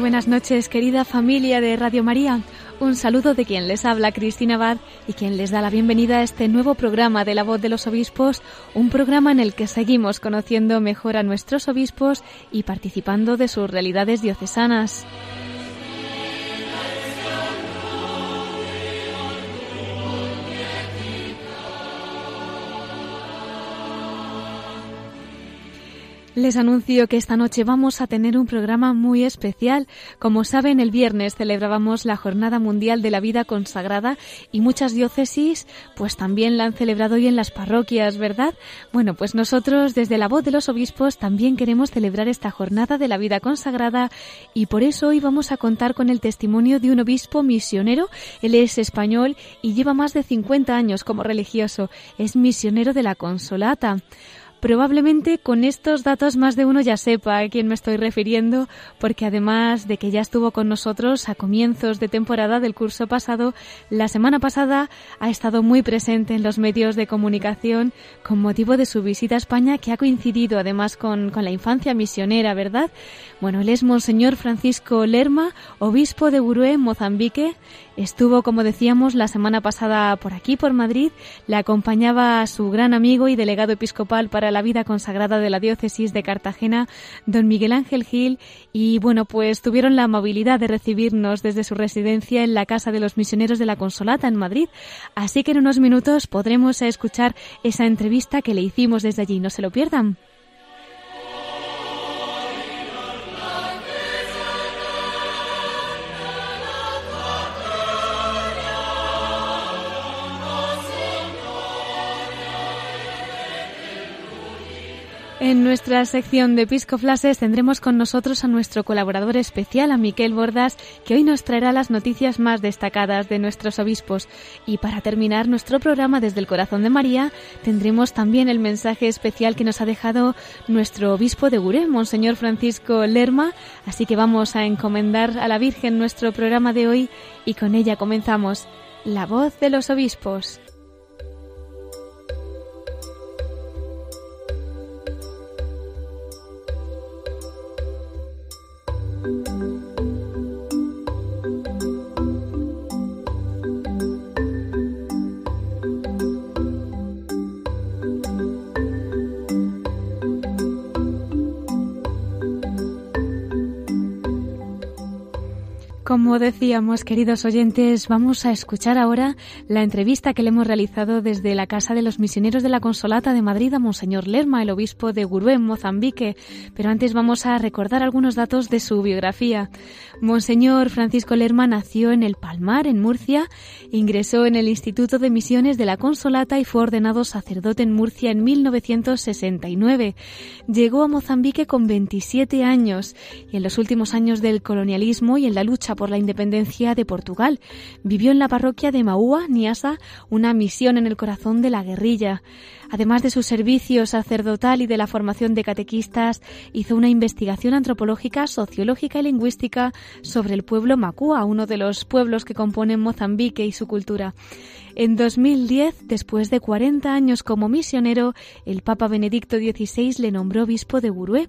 Buenas noches, querida familia de Radio María. Un saludo de quien les habla, Cristina Abad, y quien les da la bienvenida a este nuevo programa de La Voz de los Obispos, un programa en el que seguimos conociendo mejor a nuestros obispos y participando de sus realidades diocesanas. Les anuncio que esta noche vamos a tener un programa muy especial. Como saben, el viernes celebrábamos la Jornada Mundial de la Vida Consagrada y muchas diócesis pues también la han celebrado hoy en las parroquias, ¿verdad? Bueno, pues nosotros desde la voz de los obispos también queremos celebrar esta Jornada de la Vida Consagrada y por eso hoy vamos a contar con el testimonio de un obispo misionero. Él es español y lleva más de 50 años como religioso. Es misionero de la Consolata. Probablemente con estos datos más de uno ya sepa a quién me estoy refiriendo, porque además de que ya estuvo con nosotros a comienzos de temporada del curso pasado, la semana pasada ha estado muy presente en los medios de comunicación con motivo de su visita a España, que ha coincidido además con, con la infancia misionera, ¿verdad? Bueno, él es Monseñor Francisco Lerma, obispo de Burué, Mozambique. Estuvo, como decíamos, la semana pasada por aquí, por Madrid. Le acompañaba su gran amigo y delegado episcopal para la vida consagrada de la diócesis de Cartagena, don Miguel Ángel Gil. Y bueno, pues tuvieron la amabilidad de recibirnos desde su residencia en la Casa de los Misioneros de la Consolata en Madrid. Así que en unos minutos podremos escuchar esa entrevista que le hicimos desde allí. No se lo pierdan. En nuestra sección de Piscoflases tendremos con nosotros a nuestro colaborador especial, a Miquel Bordas, que hoy nos traerá las noticias más destacadas de nuestros obispos. Y para terminar nuestro programa desde el corazón de María, tendremos también el mensaje especial que nos ha dejado nuestro obispo de Guré, Monseñor Francisco Lerma. Así que vamos a encomendar a la Virgen nuestro programa de hoy y con ella comenzamos. La voz de los obispos. 嗯。Como decíamos, queridos oyentes, vamos a escuchar ahora la entrevista que le hemos realizado desde la Casa de los Misioneros de la Consolata de Madrid a Monseñor Lerma, el obispo de Gurú en Mozambique. Pero antes vamos a recordar algunos datos de su biografía. Monseñor Francisco Lerma nació en el Palmar, en Murcia, ingresó en el Instituto de Misiones de la Consolata y fue ordenado sacerdote en Murcia en 1969. Llegó a Mozambique con 27 años y en los últimos años del colonialismo y en la lucha por la independencia de Portugal. Vivió en la parroquia de Maúa, Niasa, una misión en el corazón de la guerrilla. Además de su servicio sacerdotal y de la formación de catequistas, hizo una investigación antropológica, sociológica y lingüística sobre el pueblo Macua, uno de los pueblos que componen Mozambique y su cultura. En 2010, después de 40 años como misionero, el Papa Benedicto XVI le nombró obispo de Burué.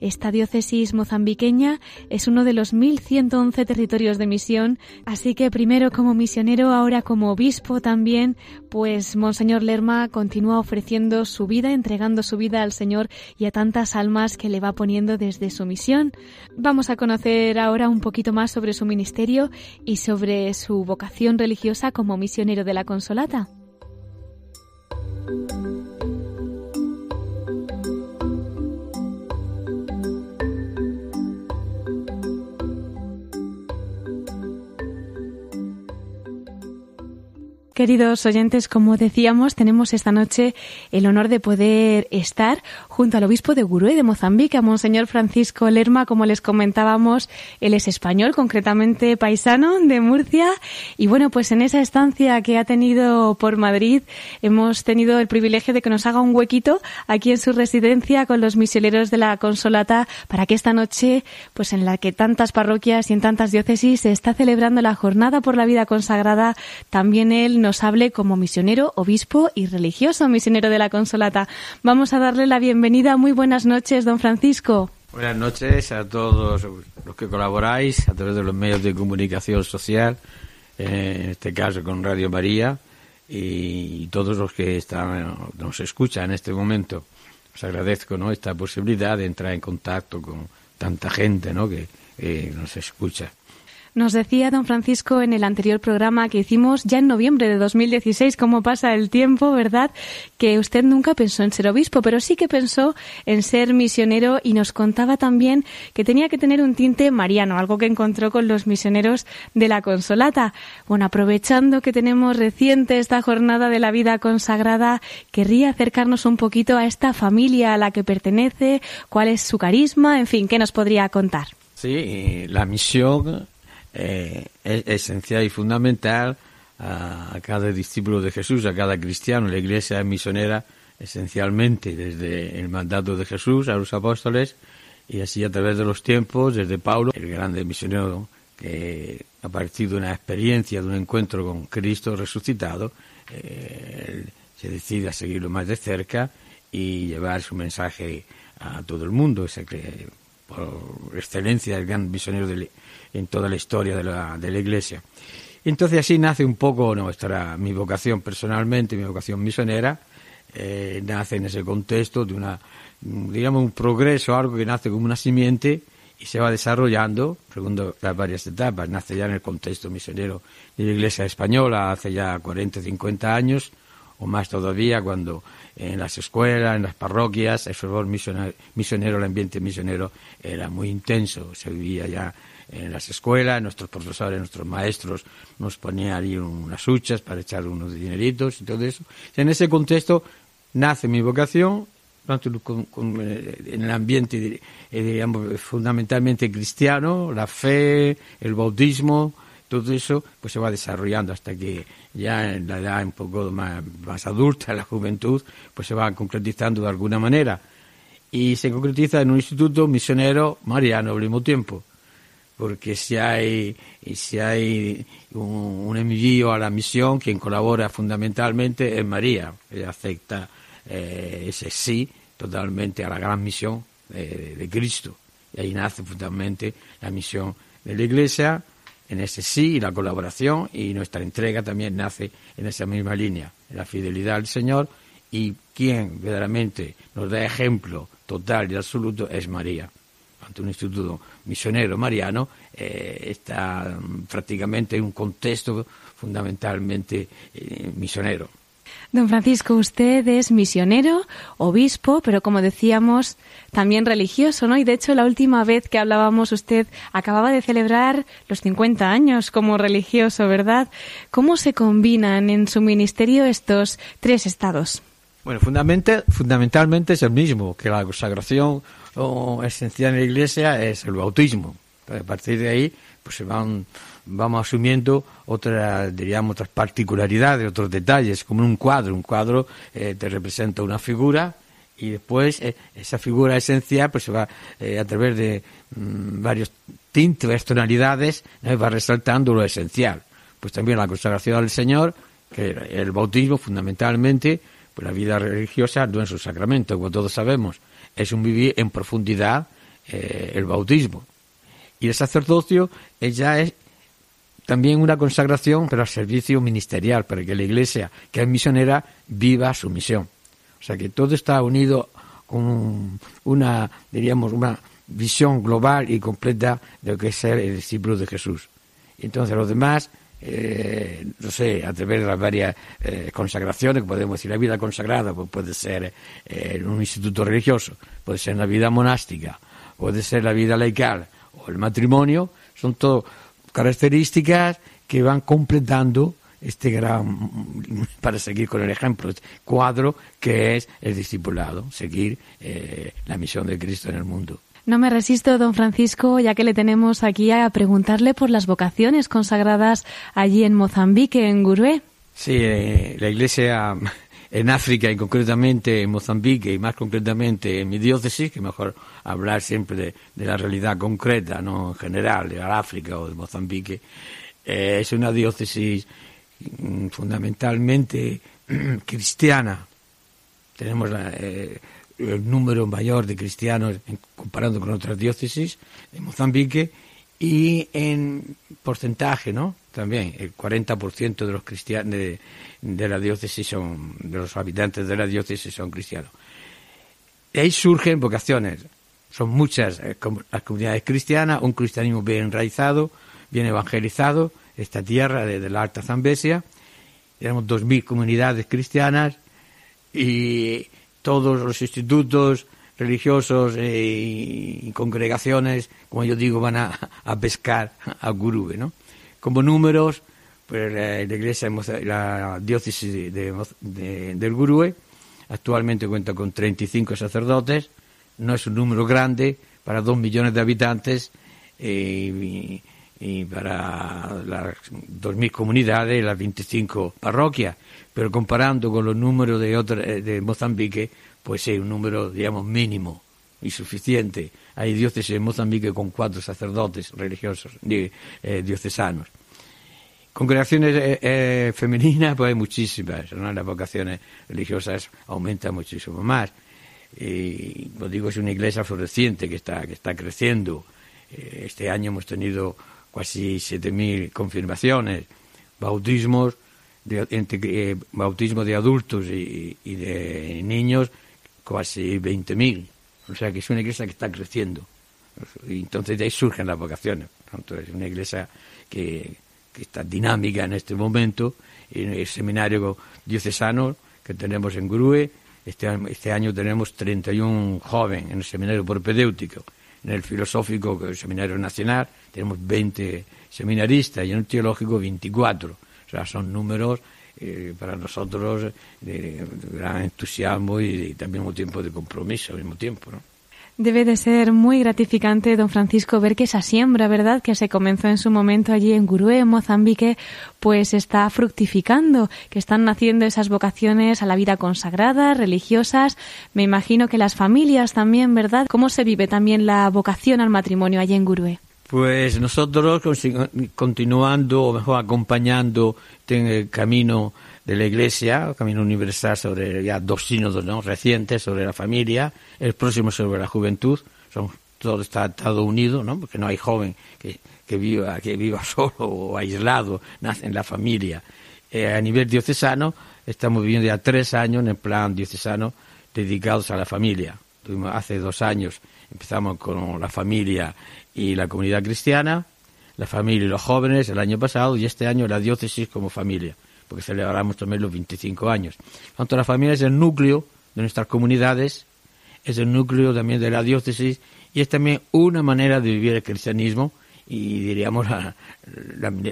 Esta diócesis mozambiqueña es uno de los 1.111 territorios de misión, así que primero como misionero, ahora como obispo también, pues Monseñor Lerma continúa ofreciendo su vida, entregando su vida al Señor y a tantas almas que le va poniendo desde su misión. Vamos a conocer ahora un poquito más sobre su ministerio y sobre su vocación religiosa como misionero de la Consolata. Queridos oyentes, como decíamos, tenemos esta noche el honor de poder estar junto al obispo de Gurue de Mozambique, a Monseñor Francisco Lerma, como les comentábamos, él es español, concretamente paisano de Murcia. Y bueno, pues en esa estancia que ha tenido por Madrid, hemos tenido el privilegio de que nos haga un huequito aquí en su residencia con los misioneros de la Consolata para que esta noche, pues en la que tantas parroquias y en tantas diócesis se está celebrando la jornada por la vida consagrada, también él nos hable como misionero, obispo y religioso misionero de la Consolata. Vamos a darle la bienvenida. Muy buenas noches, don Francisco. Buenas noches a todos los que colaboráis a través de los medios de comunicación social, en este caso con Radio María, y todos los que están, nos escuchan en este momento. Os agradezco ¿no? esta posibilidad de entrar en contacto con tanta gente ¿no? que nos escucha. Nos decía don Francisco en el anterior programa que hicimos ya en noviembre de 2016, cómo pasa el tiempo, ¿verdad? Que usted nunca pensó en ser obispo, pero sí que pensó en ser misionero y nos contaba también que tenía que tener un tinte mariano, algo que encontró con los misioneros de la Consolata. Bueno, aprovechando que tenemos reciente esta jornada de la vida consagrada, querría acercarnos un poquito a esta familia a la que pertenece, cuál es su carisma, en fin, ¿qué nos podría contar? Sí, la misión eh, es esencial y fundamental a, cada discípulo de Jesús, a cada cristiano. La iglesia es misionera esencialmente desde el mandato de Jesús a los apóstoles y así a través de los tiempos, desde Pablo, el grande misionero que a partir de una experiencia, de un encuentro con Cristo resucitado, eh, se decide a seguirlo más de cerca y llevar su mensaje a todo el mundo. Por excelencia el gran misionero de, en toda la historia de la, de la Iglesia. Entonces así nace un poco nuestra, mi vocación personalmente, mi vocación misionera, eh, nace en ese contexto de una, digamos, un progreso, algo que nace como una simiente y se va desarrollando, segundo las varias etapas, nace ya en el contexto misionero de la Iglesia española hace ya 40, 50 años, o más todavía cuando en las escuelas, en las parroquias, el fervor misionero, misionero, el ambiente misionero era muy intenso, se vivía ya en las escuelas, nuestros profesores, nuestros maestros nos ponían ahí unas huchas para echar unos dineritos y todo eso. En ese contexto nace mi vocación, eh, en el ambiente, eh, digamos, fundamentalmente cristiano, la fe, el bautismo, todo eso, pues se va desarrollando hasta que ya en la edad un poco más, más adulta, la juventud, pues se va concretizando de alguna manera. Y se concretiza en un instituto misionero mariano al mismo tiempo porque si hay, si hay un, envío a la misión, quien colabora fundamentalmente es María. Ella acepta eh, ese sí totalmente a la gran misión de, Cristo. Y ahí nace fundamentalmente la misión de la Iglesia, en ese sí y la colaboración, y nuestra entrega también nace en esa misma línea, la fidelidad al Señor, y quien verdaderamente nos da ejemplo total y absoluto es María ante un instituto misionero mariano, eh, está mm, prácticamente en un contexto fundamentalmente eh, misionero. Don Francisco, usted es misionero, obispo, pero como decíamos, también religioso, ¿no? Y de hecho, la última vez que hablábamos, usted acababa de celebrar los 50 años como religioso, ¿verdad? ¿Cómo se combinan en su ministerio estos tres estados? Bueno, fundamentalmente, es el mismo, que la consagración esencial en la Iglesia es el bautismo. A partir de ahí, pues se van, vamos asumiendo otras, diríamos, otras particularidades, otros detalles, como un cuadro. Un cuadro eh, te representa una figura y después eh, esa figura esencial pues se va eh, a través de mm, varios tintes, tonalidades, va resaltando lo esencial. Pues también la consagración al Señor, que el bautismo fundamentalmente, pues la vida religiosa no es un sacramento, como todos sabemos, es un vivir en profundidad el bautismo. Y el sacerdocio ya es también una consagración, pero al servicio ministerial, para que la Iglesia, que es misionera, viva su misión. O sea que todo está unido con una, diríamos, una visión global y completa de lo que es ser el discípulo de Jesús. Entonces los demás eh, no sé, a través de las varias eh, consagraciones, podemos decir, la vida consagrada pues puede ser eh, un instituto religioso, puede ser la vida monástica, puede ser la vida laical o el matrimonio, son todo características que van completando este gran, para seguir con el ejemplo, cuadro que es el discipulado, seguir eh, la misión de Cristo en el mundo. No me resisto, don Francisco, ya que le tenemos aquí a preguntarle por las vocaciones consagradas allí en Mozambique, en Gurué. Sí, eh, la Iglesia en África y concretamente en Mozambique y más concretamente en mi diócesis, que mejor hablar siempre de, la realidad concreta, no en general, de África o de Mozambique, eh, es una diócesis mm, fundamentalmente cristiana. Tenemos eh, el número mayor de cristianos comparando con otras diócesis de Mozambique y en porcentaje, ¿no? También el 40% de los cristianos de, la diócesis son de los habitantes de la diócesis son cristianos. Y ahí surgen vocaciones. Son muchas eh, las comunidades cristianas, un cristianismo bien enraizado, bien evangelizado, esta tierra de, la Alta Zambesia. Tenemos 2.000 comunidades cristianas y todos los institutos religiosos eh, y, congregaciones, como yo digo, van a, pescar a Gurube, ¿no? Como números, pues la, iglesia, la diócesis de, del Gurube actualmente cuenta con 35 sacerdotes, no es un número grande para dos millones de habitantes eh, y, para las 2.000 comunidades, las 25 parroquias, pero comparando con los números de, eh, de Mozambique, pues es un número, digamos, mínimo y suficiente. Hay diócesis en Mozambique con cuatro sacerdotes religiosos, eh, diocesanos. Congregaciones eh, eh, femeninas, pues hay muchísimas, las vocaciones religiosas aumentan muchísimo más. Y, digo, es una iglesia floreciente que está, que está creciendo. este año hemos tenido casi 7.000 confirmaciones, bautismos, de, bautismo de adultos y, y de niños casi 20.000. O sea que es una iglesia que está creciendo. Y entonces de ahí surgen las vocaciones. Entonces es una iglesia que, está dinámica en este momento. En el seminario diocesano que tenemos en Grue, este, este año tenemos 31 jóvenes en el seminario propedéutico. En el filosófico, que es el seminario nacional, tenemos 20 seminaristas y en el teológico 24. O sea, son números eh, para nosotros gran entusiasmo y, también un tiempo de compromiso al mismo tiempo. ¿no? Debe de ser muy gratificante, don Francisco, ver que esa siembra, ¿verdad?, que se comenzó en su momento allí en Gurue, en Mozambique, pues está fructificando, que están naciendo esas vocaciones a la vida consagrada, religiosas. Me imagino que las familias también, ¿verdad? ¿Cómo se vive también la vocación al matrimonio allí en Gurue? Pues nosotros continuando, o mejor acompañando en el camino de la Iglesia, el camino universal sobre ya dos sínodos ¿no? recientes sobre la familia, el próximo sobre la juventud, son, todo está atado unido, ¿no? porque no hay joven que, que, viva, que viva solo o aislado, nace en la familia. Eh, a nivel diocesano, estamos viviendo ya tres años en el plan diocesano dedicados a la familia. Hace dos años, empezamos con la familia y la comunidad cristiana, la familia y los jóvenes el año pasado y este año la diócesis como familia, porque celebramos también los 25 años. Tanto la familia es el núcleo de nuestras comunidades, es el núcleo también de la diócesis y es también una manera de vivir el cristianismo y diríamos la,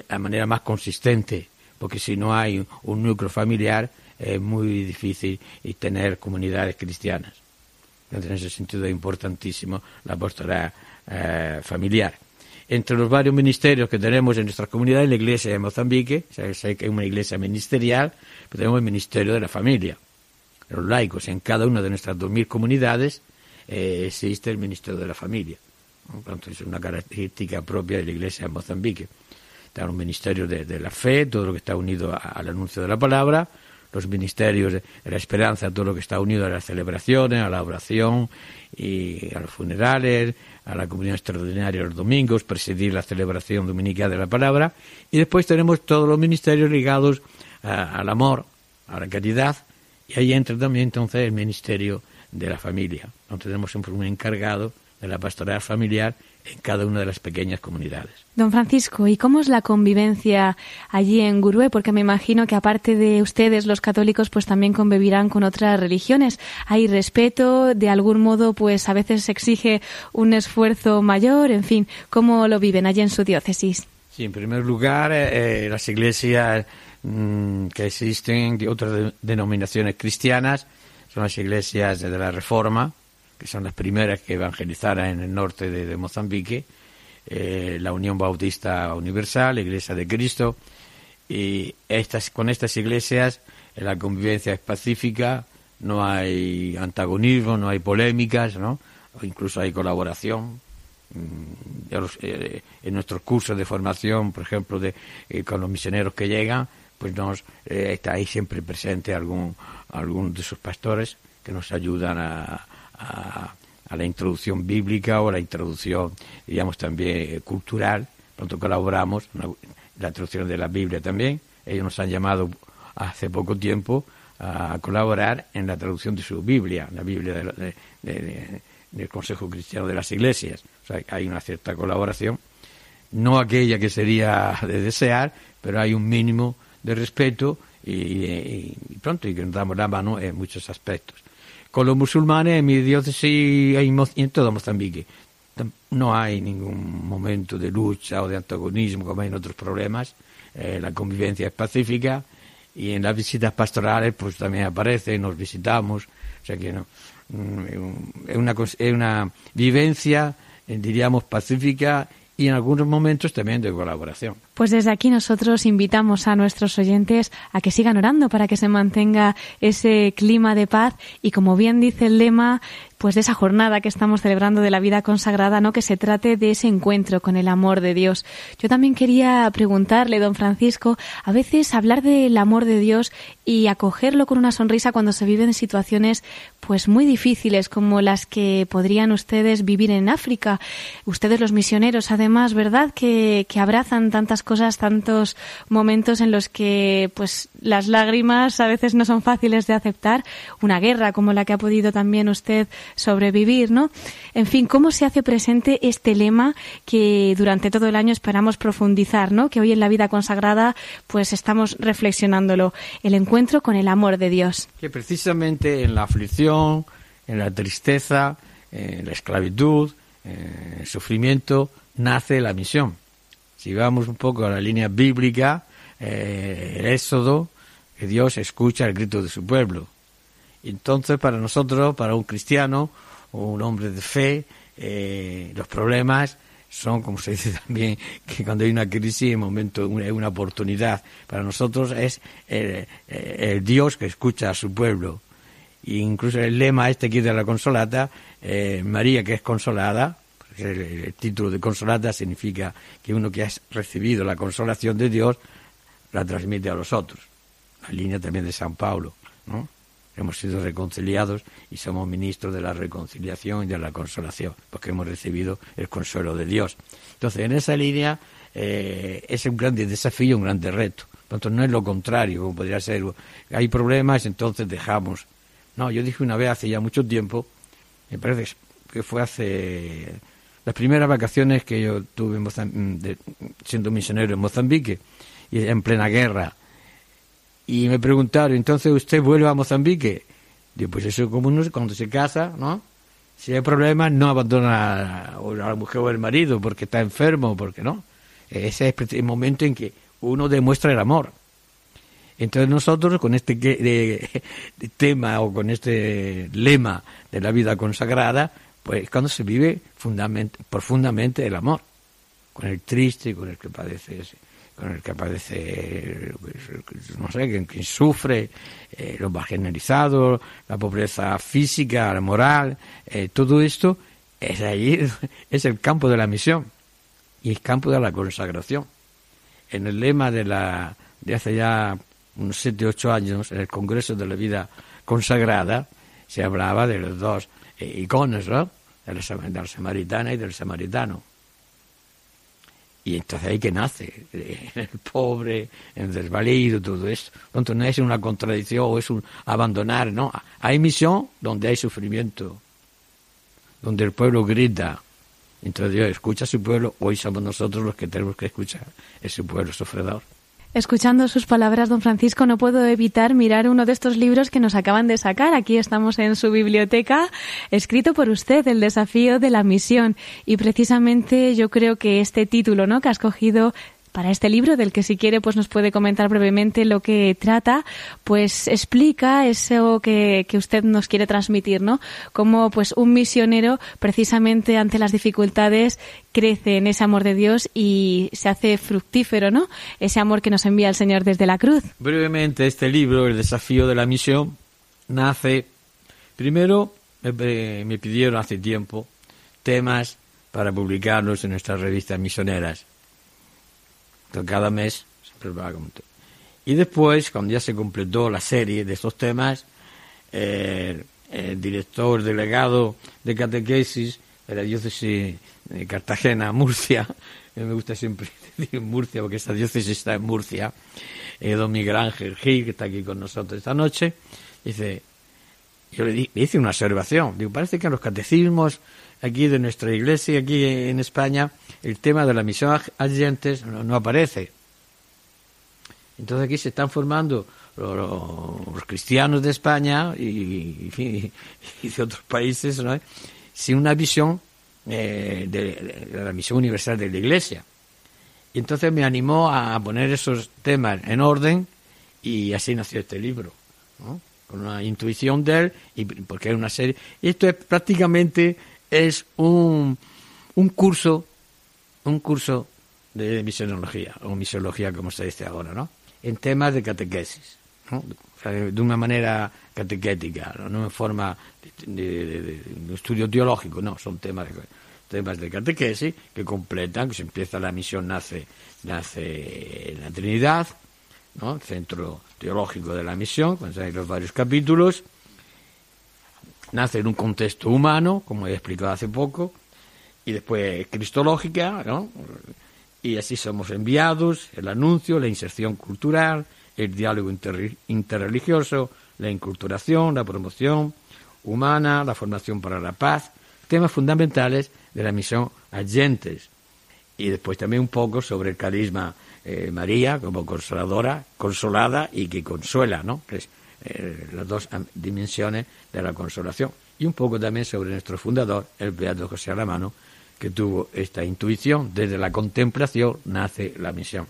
la manera más consistente, porque si no hay un núcleo familiar es muy difícil tener comunidades cristianas. En ese sentido es importantísimo la postura eh, familiar. Entre los varios ministerios que tenemos en nuestra comunidad, la iglesia de Mozambique, sé que hay una iglesia ministerial, pero tenemos el ministerio de la familia. Los laicos, en cada una de nuestras 2.000 comunidades eh, existe el ministerio de la familia. es una característica propia de la iglesia de Mozambique. Está un ministerio de, la fe, todo lo que está unido al anuncio de la palabra, los ministerios de la esperanza, todo lo que está unido a las celebraciones, a la oración y a los funerales, a la comunión extraordinaria los domingos, presidir la celebración dominical de la palabra, y después tenemos todos los ministerios ligados al amor, a la caridad, y ahí entra también entonces el ministerio de la familia. Entonces tenemos un encargado de la pastoral familiar en cada una de las pequeñas comunidades. Don Francisco, ¿y cómo es la convivencia allí en Gurue? Porque me imagino que aparte de ustedes, los católicos, pues también convivirán con otras religiones. ¿Hay respeto? ¿De algún modo, pues a veces se exige un esfuerzo mayor? En fin, ¿cómo lo viven allí en su diócesis? Sí, en primer lugar, eh, las iglesias mm, que existen de otras denominaciones cristianas, son las iglesias de la Reforma, que son las primeras que evangelizaron en el norte de, Mozambique, eh, la Unión Bautista Universal, la Iglesia de Cristo, y estas, con estas iglesias la convivencia es pacífica, no hay antagonismo, no hay polémicas, ¿no? Incluso hay colaboración. Mm, eh, en nuestros cursos de formación, por ejemplo, de, eh, con los misioneros que llegan, pues nos eh, está ahí siempre presente algún, algún de sus pastores que nos ayudan a, a, la introducción bíblica o la introducción, digamos, también cultural. Pronto colaboramos, en la traducción de la Biblia también. Ellos nos han llamado hace poco tiempo a colaborar en la traducción de su Biblia, la Biblia del Consejo Cristiano de las Iglesias. O sea, hay una cierta colaboración, no aquella que sería de desear, pero hay un mínimo de respeto y, pronto, y que nos damos la mano en muchos aspectos. Con los musulmanes en mi diócesis y en todo Mozambique no hay ningún momento de lucha o de antagonismo como hay en otros problemas. Eh, la convivencia es pacífica y en las visitas pastorales pues también aparece, nos visitamos, o sea que no, mm, es una, es una vivencia, eh, diríamos, pacífica y en algunos momentos también de colaboración. Pues desde aquí nosotros invitamos a nuestros oyentes a que sigan orando para que se mantenga ese clima de paz y como bien dice el lema, pues de esa jornada que estamos celebrando de la vida consagrada, ¿no? Que se trate de ese encuentro con el amor de Dios. Yo también quería preguntarle, don Francisco, a veces hablar del amor de Dios y acogerlo con una sonrisa cuando se viven situaciones pues muy difíciles como las que podrían ustedes vivir en África. Ustedes los misioneros, además, ¿verdad? Que, que abrazan tantas cosas, tantos momentos en los que pues las lágrimas a veces no son fáciles de aceptar. Una guerra como la que ha podido también usted sobrevivir, ¿no? En fin, ¿cómo se hace presente este lema que durante todo el año esperamos profundizar, ¿no? Que hoy en la vida consagrada pues estamos reflexionándolo, el encuentro con el amor de Dios. Que precisamente en la aflicción, en la tristeza, en la esclavitud, en el sufrimiento, nace la misión. Si vamos un poco a la línea bíblica, eh, el Éxodo, que Dios escucha el grito de su pueblo. Entonces, para nosotros, para un cristiano o un hombre de fe, eh, los problemas son, como se dice también, que cuando hay una crisis, en momento, una, una oportunidad. Para nosotros es el, Dios que escucha a su pueblo. E incluso el lema este aquí de la consolata, eh, María que es consolada, el, título de consolata significa que uno que ha recibido la consolación de Dios la transmite a los otros. La línea también de San Pablo, ¿no? hemos sido reconciliados y somos ministros de la reconciliación y de la consolación, porque hemos recibido el consuelo de Dios. Entonces, en esa línea eh, es un gran desafío, un gran reto. Entonces, no es lo contrario, como podría ser. Hay problemas, entonces dejamos. No, yo dije una vez hace ya mucho tiempo, me parece que fue hace las primeras vacaciones que yo tuve siendo misionero en Mozambique, y en plena guerra, y me preguntaron, entonces usted vuelve a Mozambique. Digo, pues eso como uno cuando se casa, ¿no? Si hay problemas, no abandona a la mujer o el marido porque está enfermo, porque no. Ese es el momento en que uno demuestra el amor. Entonces nosotros con este tema o con este lema de la vida consagrada, pues cuando se vive profundamente el amor, con el triste, con el que padece con el que aparece, pues, no sé, quien, sufre, eh, los marginalizados, la pobreza física, la moral, eh, todo esto es ahí, es el campo de la misión y el campo de la consagración. En el lema de la de hace ya unos siete ocho años, en el Congreso de la Vida Consagrada, se hablaba de los dos iconos, ¿no? De la samaritana y del samaritano y entonces ahí que nace, el pobre, el desvalido, todo esto. Entonces no es una contradicción o es un abandonar, no. Hay misión donde hay sufrimiento, donde el pueblo grita. Entonces Dios escucha a su pueblo, hoy somos nosotros los que tenemos que escuchar a ese pueblo sufridor. Escuchando sus palabras, don Francisco, no puedo evitar mirar uno de estos libros que nos acaban de sacar. Aquí estamos en su biblioteca, escrito por usted, El desafío de la misión. Y precisamente yo creo que este título, ¿no? Que ha escogido para este libro, del que si quiere pues nos puede comentar brevemente lo que trata, pues explica eso que, que usted nos quiere transmitir, ¿no? Cómo pues un misionero precisamente ante las dificultades crece en ese amor de Dios y se hace fructífero, ¿no? Ese amor que nos envía el Señor desde la cruz. Brevemente, este libro, El desafío de la misión, nace, primero me pidieron hace tiempo temas para publicarlos en nuestras revistas misioneras. Cada mes Y después, cuando ya se completó la serie de estos temas, eh, el director delegado de catequesis de la diócesis de Cartagena, Murcia, me gusta siempre decir Murcia porque esta diócesis está en Murcia, eh, don Miguel Ángel Gil, que está aquí con nosotros esta noche, dice, yo le, di, hice una observación, digo, parece que en los catecismos aquí de nuestra iglesia, aquí en España, el tema de la misión a agentes no, aparece. Entonces aquí se están formando los, cristianos de España y, de otros países ¿no? sin una visión eh, de, la misión universal de la Iglesia. Y entonces me animó a poner esos temas en orden y así nació este libro, con una intuición de él, y porque es una serie. Y esto es prácticamente es un, un curso, un curso de misionología, o misiología como se dice ahora, ¿no? En temas de catequesis, ¿no? de una manera catequética, no, en forma de, estudio teológico, no, son temas de, temas de catequesis que completan, que se empieza la misión, nace, nace en la Trinidad, ¿no? el centro teológico de la misión, con los varios capítulos, nace en un contexto humano, como he explicado hace poco, y después cristológica, ¿no? Y así somos enviados, el anuncio, la inserción cultural, el diálogo interreligioso, la inculturación, la promoción humana, la formación para la paz, temas fundamentales de la misión agentes. Y después también un poco sobre el carisma eh, María como consoladora, consolada y que consuela, ¿no? Eh, las dos dimensiones de la consolación. Y un poco también sobre nuestro fundador, el Beato José Alamano, que tuvo esta intuición. Desde la contemplación nace la misión.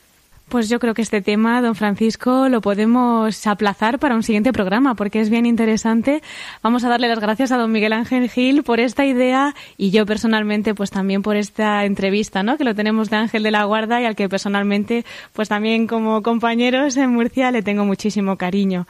Pues yo creo que este tema, don Francisco, lo podemos aplazar para un siguiente programa porque es bien interesante. Vamos a darle las gracias a don Miguel Ángel Gil por esta idea y yo personalmente pues también por esta entrevista, ¿no? Que lo tenemos de Ángel de la Guarda y al que personalmente pues también como compañeros en Murcia le tengo muchísimo cariño.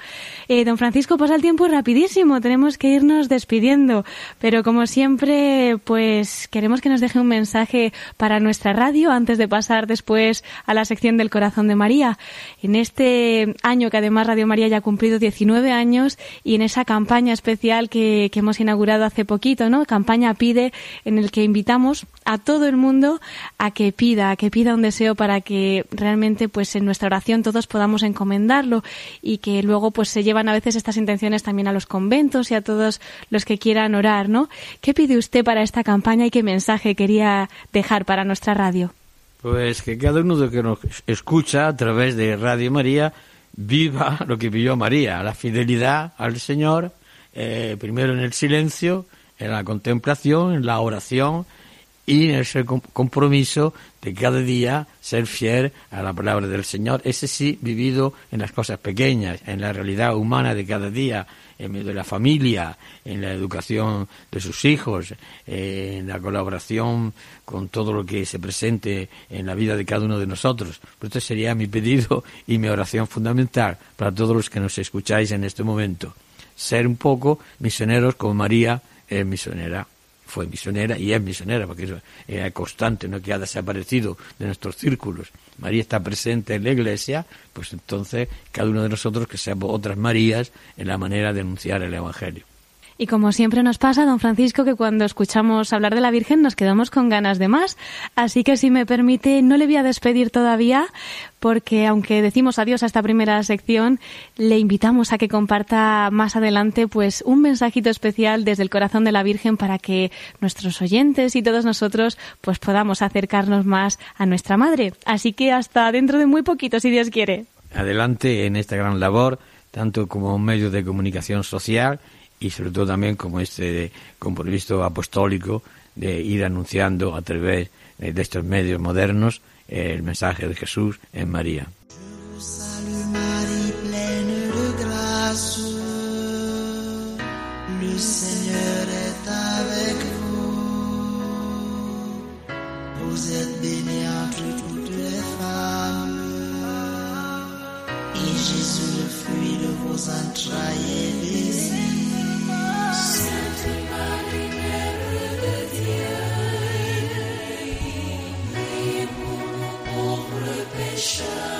Eh, don Francisco, pasa el tiempo rapidísimo, tenemos que irnos despidiendo, pero como siempre pues queremos que nos deje un mensaje para nuestra radio antes de pasar después a la sección del corazón de María. En este año que además Radio María ya ha cumplido 19 años y en esa campaña especial que, hemos inaugurado hace poquito, ¿no? Campaña Pide, en el que invitamos a todo el mundo a que pida, a que pida un deseo para que realmente pues en nuestra oración todos podamos encomendarlo y que luego pues se llevan a veces estas intenciones también a los conventos y a todos los que quieran orar, ¿no? ¿Qué pide usted para esta campaña y qué mensaje quería dejar para nuestra radio? Pues que cada uno de que nos escucha a través de Radio María viva lo que vivió María, la fidelidad al Señor, eh, primero en el silencio, en la contemplación, en la oración y en ese compromiso de cada día ser fiel a la palabra del Señor, ese sí vivido en las cosas pequeñas, en la realidad humana de cada día, en medio de la familia, en la educación de sus hijos, en la colaboración con todo lo que se presente en la vida de cada uno de nosotros. Pues este sería mi pedido y mi oración fundamental para todos los que nos escucháis en este momento. Ser un poco misioneros como María es misionera fue misionera y es misionera, porque eso es constante, no que ha desaparecido de nuestros círculos. María está presente en la iglesia, pues entonces cada uno de nosotros que seamos otras Marías en la manera de anunciar el Evangelio. Y como siempre nos pasa, don Francisco, que cuando escuchamos hablar de la Virgen nos quedamos con ganas de más. Así que si me permite, no le voy a despedir todavía, porque aunque decimos adiós a esta primera sección, le invitamos a que comparta más adelante pues un mensajito especial desde el corazón de la Virgen para que nuestros oyentes y todos nosotros pues podamos acercarnos más a nuestra madre. Así que hasta dentro de muy poquito, si Dios quiere. Adelante en esta gran labor, tanto como medio de comunicación social y sobre todo también como este compromiso apostólico de ir anunciando a través eh, de estos medios modernos eh, el mensaje de Jesús en María. Vous êtes bénie entre toutes les femmes. Et Jésus, le fruit de vos entrailles, shine.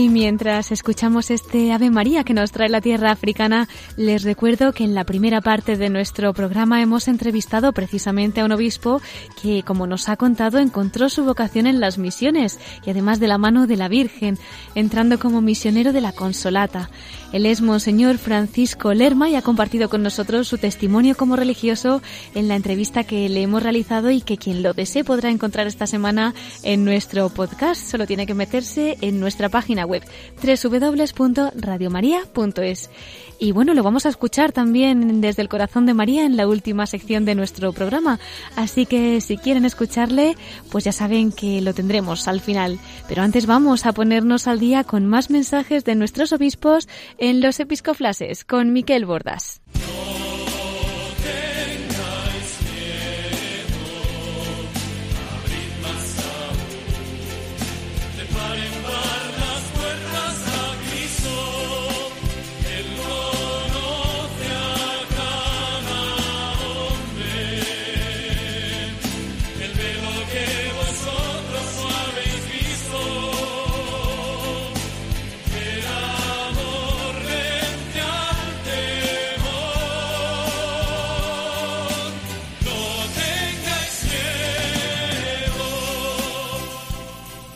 Y mientras escuchamos este Ave María que nos trae la tierra africana, les recuerdo que en la primera parte de nuestro programa hemos entrevistado precisamente a un obispo que, como nos ha contado, encontró su vocación en las misiones y además de la mano de la Virgen, entrando como misionero de la Consolata. Él es Monseñor Francisco Lerma y ha compartido con nosotros su testimonio como religioso en la entrevista que le hemos realizado y que quien lo desee podrá encontrar esta semana en nuestro podcast. Solo tiene que meterse en nuestra página web www.radiomaria.es. Y bueno, lo vamos a escuchar también desde el corazón de María en la última sección de nuestro programa. Así que si quieren escucharle, pues ya saben que lo tendremos al final. Pero antes vamos a ponernos al día con más mensajes de nuestros obispos en los episcoflases con Miquel Bordas.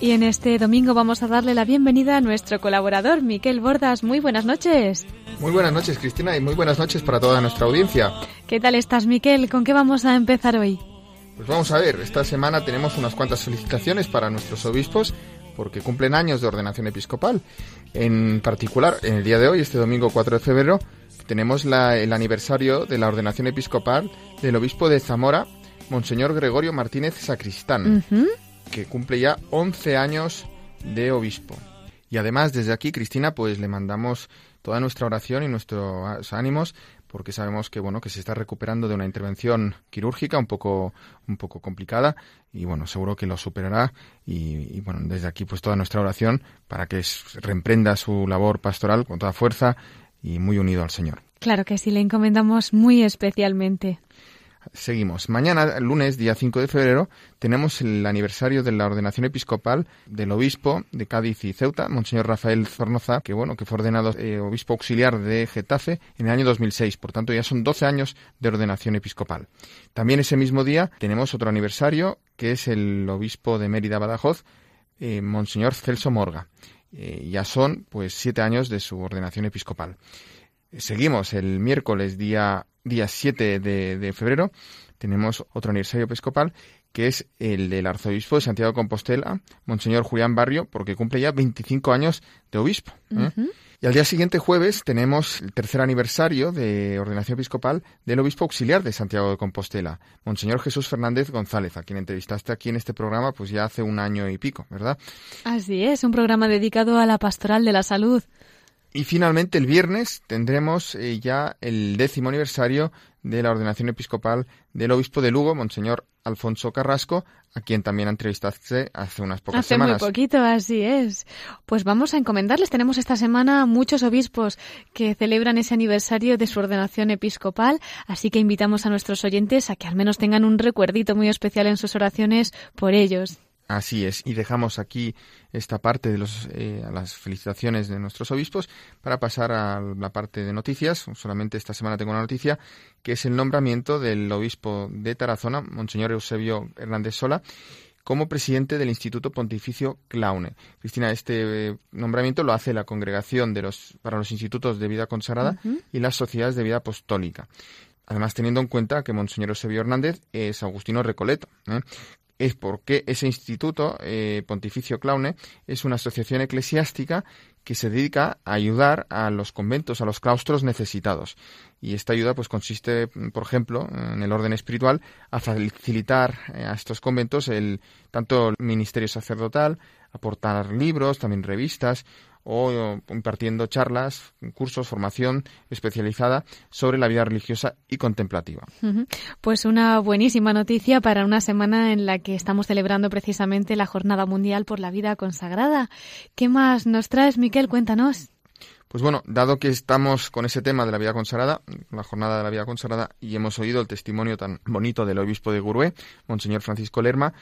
Y en este domingo vamos a darle la bienvenida a nuestro colaborador, Miquel Bordas. Muy buenas noches. Muy buenas noches, Cristina, y muy buenas noches para toda nuestra audiencia. ¿Qué tal estás, Miquel? ¿Con qué vamos a empezar hoy? Pues vamos a ver, esta semana tenemos unas cuantas felicitaciones para nuestros obispos porque cumplen años de ordenación episcopal. En particular, en el día de hoy, este domingo 4 de febrero, tenemos la, el aniversario de la ordenación episcopal del obispo de Zamora, Monseñor Gregorio Martínez Sacristán, Ujú. Que cumple ya 11 años de obispo. Y además, desde aquí, Cristina, pues le mandamos toda nuestra oración y nuestros ánimos porque sabemos que bueno que se está recuperando de una intervención quirúrgica un poco un poco complicada y bueno seguro que lo superará y, bueno desde aquí pues toda nuestra oración para que reemprenda su labor pastoral con toda fuerza y muy unido al Señor. Claro que sí, le encomendamos muy especialmente. Seguimos. Mañana, lunes, día 5 de febrero, tenemos el aniversario de la ordenación episcopal del obispo de Cádiz y Ceuta, Monseñor Rafael Zornoza, que bueno, que fue ordenado eh, obispo auxiliar de Getafe en el año 2006. Por tanto, ya son 12 años de ordenación episcopal. También ese mismo día tenemos otro aniversario, que es el obispo de Mérida Badajoz, eh, Monseñor Celso Morga. Eh, ya son pues siete años de su ordenación episcopal. Seguimos el miércoles día, día 7 de, febrero. Tenemos otro aniversario episcopal que es el del arzobispo de Santiago de Compostela, Monseñor Julián Barrio, porque cumple ya 25 años de obispo. ¿eh? Y al día siguiente, jueves, tenemos el tercer aniversario de ordenación episcopal del obispo auxiliar de Santiago de Compostela, Monseñor Jesús Fernández González, a quien entrevistaste aquí en este programa pues ya hace un año y pico, ¿verdad? Así es, un programa dedicado a la pastoral de la salud. Y finalmente el viernes tendremos eh, ya el décimo aniversario de la ordenación episcopal del obispo de Lugo, Monseñor Alfonso Carrasco, a quien también entrevistaste hace unas pocas semanas. Hace muy poquito, así es. Pues vamos a encomendarles. Tenemos esta semana muchos obispos que celebran ese aniversario de su ordenación episcopal, así que invitamos a nuestros oyentes a que al menos tengan un recuerdito muy especial en sus oraciones por ellos. Así es, y dejamos aquí esta parte de los, eh, las felicitaciones de nuestros obispos para pasar a la parte de noticias. Solamente esta semana tengo una noticia, que es el nombramiento del obispo de Tarazona, Monseñor Eusebio Hernández Sola, como presidente del Instituto Pontificio Claune. Cristina, este eh, nombramiento lo hace la Congregación de los, para los Institutos de Vida Consagrada y las Sociedades de Vida Apostólica. Además, teniendo en cuenta que Monseñor Eusebio Hernández es Agustino Recoleto, ¿eh? Es porque ese instituto eh, Pontificio Claune es una asociación eclesiástica que se dedica a ayudar a los conventos, a los claustros necesitados. Y esta ayuda pues consiste, por ejemplo, en el orden espiritual, a facilitar eh, a estos conventos el tanto el ministerio sacerdotal, aportar libros, también revistas, o impartiendo charlas, cursos, formación especializada sobre la vida religiosa y contemplativa. Pues una buenísima noticia para una semana en la que estamos celebrando precisamente la Jornada Mundial por la Vida Consagrada. ¿Qué más nos traes, Miquel? Cuéntanos. Pues bueno, dado que estamos con ese tema de la vida consagrada, la jornada de la vida consagrada, y hemos oído el testimonio tan bonito del obispo de Gurué, Monseñor Francisco Lerma,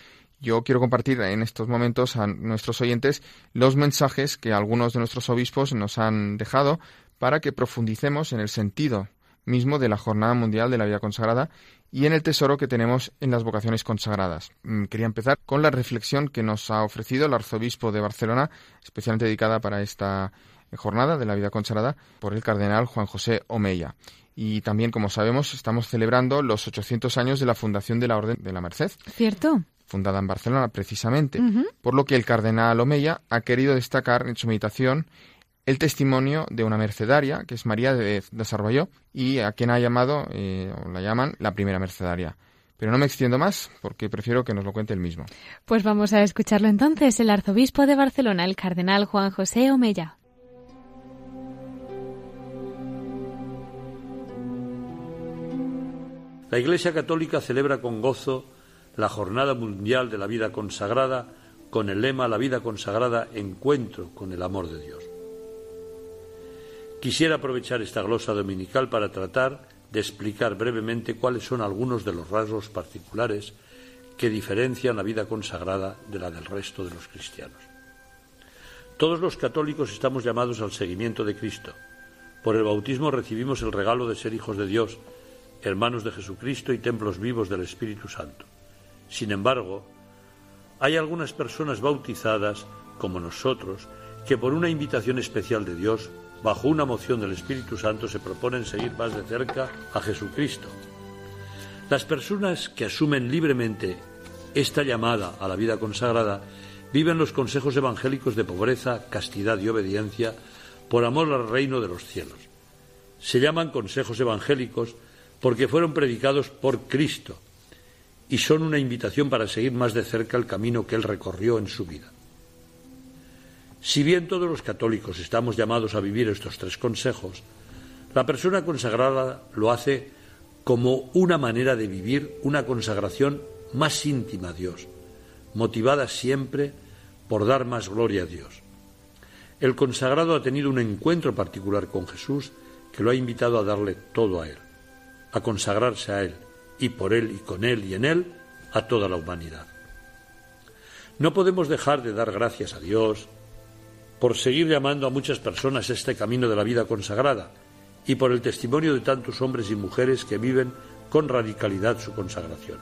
yo quiero compartir en estos momentos a nuestros oyentes los mensajes que algunos de nuestros obispos nos han dejado para que profundicemos en el sentido mismo de la Jornada Mundial de la Vida Consagrada y en el tesoro que tenemos en las vocaciones consagradas. Mm, quería empezar con la reflexión que nos ha ofrecido el arzobispo de Barcelona, especialmente dedicada para esta jornada de la vida consagrada por el cardenal Juan José Omeya. Y también, como sabemos, estamos celebrando los 800 años de la fundación de la Orden de la Merced. Cierto fundada en Barcelona precisamente, por lo que el cardenal Omeya ha querido destacar en su meditación el testimonio de una mercedaria, que es María de, de y a quien ha llamado, eh, o la llaman, la primera mercedaria. Pero no me extiendo más, porque prefiero que nos lo cuente él mismo. Pues vamos a escucharlo entonces, el arzobispo de Barcelona, el cardenal Juan José Omeya. La Iglesia Católica celebra con gozo la Jornada Mundial de la Vida Consagrada con el lema La vida consagrada, encuentro con el amor de Dios. Quisiera aprovechar esta glosa dominical para tratar de explicar brevemente cuáles son algunos de los rasgos particulares que diferencian la vida consagrada de la del resto de los cristianos. Todos los católicos estamos llamados al seguimiento de Cristo. Por el bautismo recibimos el regalo de ser hijos de Dios, hermanos de Jesucristo y templos vivos del Espíritu Santo. Sin embargo, hay algunas personas bautizadas, como nosotros, que por una invitación especial de Dios, bajo una moción del Espíritu Santo, se proponen seguir más de cerca a Jesucristo. Las personas que asumen libremente esta llamada a la vida consagrada viven los consejos evangélicos de pobreza, castidad y obediencia por amor al reino de los cielos. Se llaman consejos evangélicos porque fueron predicados por Cristo y son una invitación para seguir más de cerca el camino que él recorrió en su vida. Si bien todos los católicos estamos llamados a vivir estos tres consejos, la persona consagrada lo hace como una manera de vivir una consagración más íntima a Dios, motivada siempre por dar más gloria a Dios. El consagrado ha tenido un encuentro particular con Jesús que lo ha invitado a darle todo a Él, a consagrarse a Él, y por Él y con Él y en Él a toda la humanidad. No podemos dejar de dar gracias a Dios por seguir llamando a muchas personas este camino de la vida consagrada y por el testimonio de tantos hombres y mujeres que viven con radicalidad su consagración.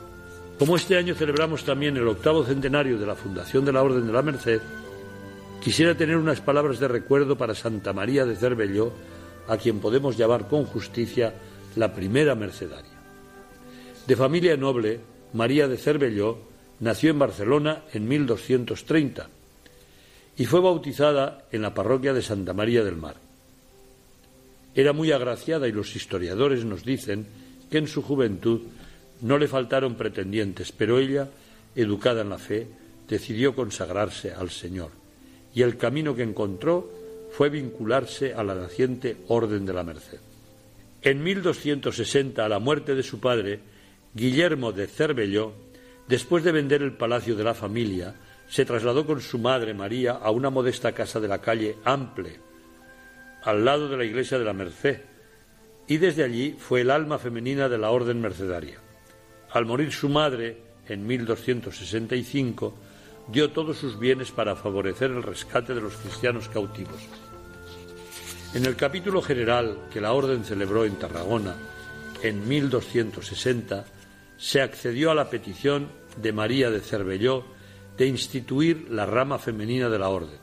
Como este año celebramos también el octavo centenario de la fundación de la Orden de la Merced, quisiera tener unas palabras de recuerdo para Santa María de Cervelló, a quien podemos llamar con justicia la primera mercedaria. De familia noble, María de Cervelló nació en Barcelona en 1230 y fue bautizada en la parroquia de Santa María del Mar. Era muy agraciada y los historiadores nos dicen que en su juventud no le faltaron pretendientes, pero ella, educada en la fe, decidió consagrarse al Señor y el camino que encontró fue vincularse a la naciente Orden de la Merced. En 1260, a la muerte de su padre, Guillermo de Cervelló, después de vender el palacio de la familia, se trasladó con su madre María a una modesta casa de la calle Ample, al lado de la iglesia de la Merced, y desde allí fue el alma femenina de la orden mercedaria. Al morir su madre, en 1265, dio todos sus bienes para favorecer el rescate de los cristianos cautivos. En el capítulo general que la orden celebró en Tarragona en 1260, se accedió a la petición de María de Cervelló de instituir la rama femenina de la orden.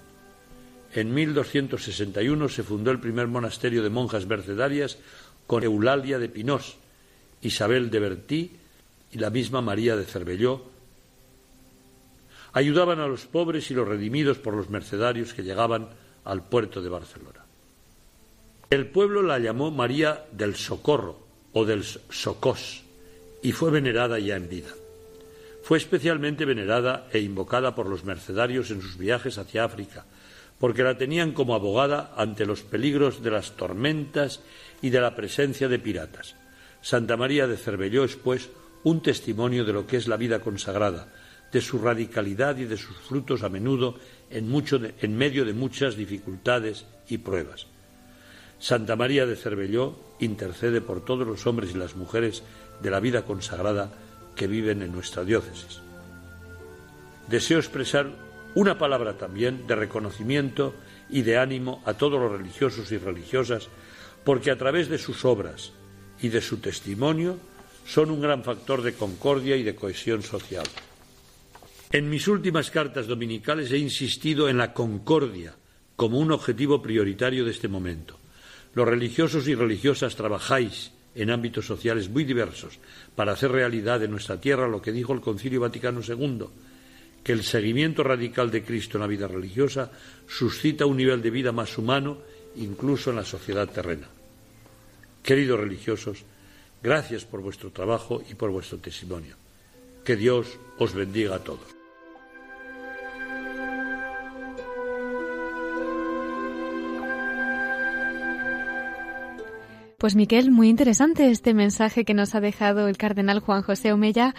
En 1261 se fundó el primer monasterio de monjas mercedarias con Eulalia de Pinós, Isabel de Bertí y la misma María de Cervelló. Ayudaban a los pobres y los redimidos por los mercedarios que llegaban al puerto de Barcelona. El pueblo la llamó María del Socorro o del Socós y fue venerada ya en vida. Fue especialmente venerada e invocada por los mercedarios en sus viajes hacia África, porque la tenían como abogada ante los peligros de las tormentas y de la presencia de piratas. Santa María de Cervelló es, pues, un testimonio de lo que es la vida consagrada, de su radicalidad y de sus frutos a menudo en, en medio de muchas dificultades y pruebas. Santa María de Cervelló intercede por todos los hombres y las mujeres de la vida consagrada que viven en nuestra diócesis. Deseo expresar una palabra también de reconocimiento y de ánimo a todos los religiosos y religiosas, porque a través de sus obras y de su testimonio son un gran factor de concordia y de cohesión social. En mis últimas cartas dominicales he insistido en la concordia como un objetivo prioritario de este momento. Los religiosos y religiosas trabajáis en ámbitos sociales muy diversos para hacer realidad en nuestra tierra lo que dijo el Concilio Vaticano II, que el seguimiento radical de Cristo en la vida religiosa suscita un nivel de vida más humano incluso en la sociedad terrena. Queridos religiosos, gracias por vuestro trabajo y por vuestro testimonio. Que Dios os bendiga a todos. Pues Miquel, muy interesante este mensaje que nos ha dejado el cardenal Juan José Omeya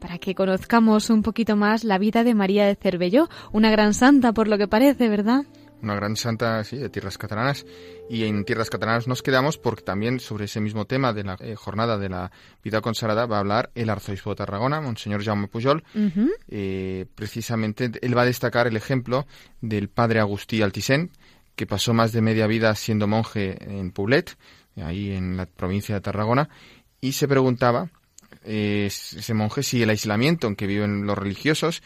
para que conozcamos un poquito más la vida de María de Cervelló, una gran santa por lo que parece, ¿verdad? Una gran santa, sí, de tierras catalanas. Y en tierras catalanas nos quedamos porque también sobre ese mismo tema de la eh, jornada de la vida consagrada va a hablar el arzobispo de Tarragona, Monseñor Jaume Pujol. Eh, precisamente él va a destacar el ejemplo del padre Agustí Altisén, que pasó más de media vida siendo monje en Poulet, ahí en la provincia de Tarragona, y se preguntaba eh, ese monje si el aislamiento en que viven los religiosos